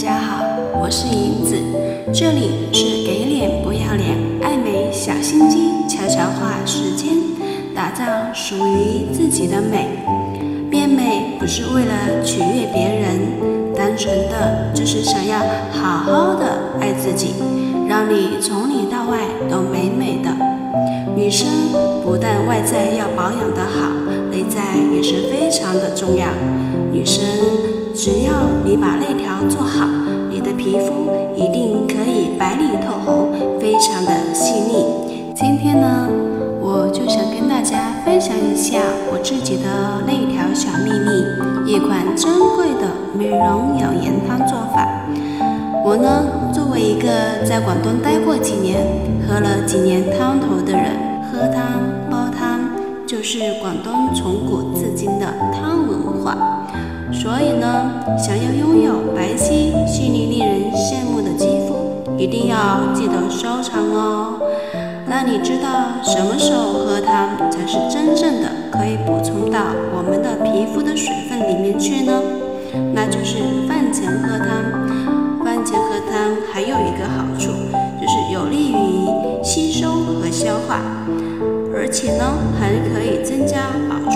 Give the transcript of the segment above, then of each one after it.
家好，我是银子，这里是给脸不要脸爱美小心机悄悄话时间，打造属于自己的美。变美不是为了取悦别人，单纯的就是想要好好的爱自己，让你从里到外都美美的。女生不但外在要保养得好，内在也是非常的重要。女生。只要你把内调做好，你的皮肤一定可以白里透红，非常的细腻。今天呢，我就想跟大家分享一下我自己的内调小秘密，一款珍贵的美容养颜汤做法。我呢，作为一个在广东待过几年、喝了几年汤头的人，喝汤煲汤就是广东从古至今的汤文化。所以呢，想要拥有白皙、细腻、令人羡慕的肌肤，一定要记得收藏哦。那你知道什么时候喝汤才是真正的可以补充到我们的皮肤的水分里面去呢？那就是饭前喝汤。饭前喝汤还有一个好处，就是有利于吸收和消化，而且呢，还可以增加饱，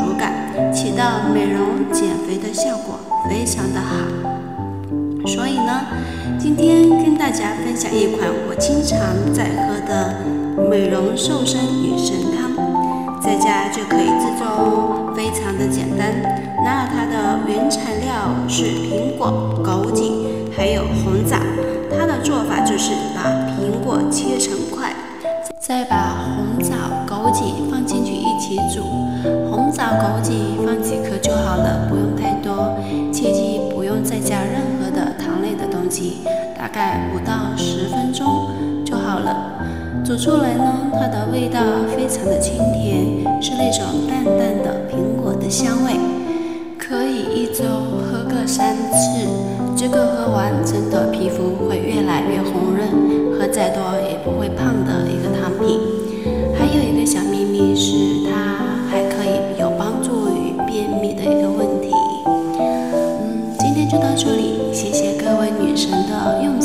起到美容减肥的效果。非常的好，所以呢，今天跟大家分享一款我经常在喝的美容瘦身女神汤，在家就可以制作哦，非常的简单。那它的原材料是苹果、枸杞还有红枣，它的做法就是把苹果切成块，再把红枣、枸杞放进去一起煮，红枣、枸杞放几颗就好了，不用太多。切记不用再加任何的糖类的东西，大概五到十分钟就好了。煮出来呢，它的味道非常的清甜，是那种淡淡的苹果的香味，可以一周喝个三次。这个喝完真的皮肤会越来越红润，喝再多也不会胖就到这里，谢谢各位女神的用心。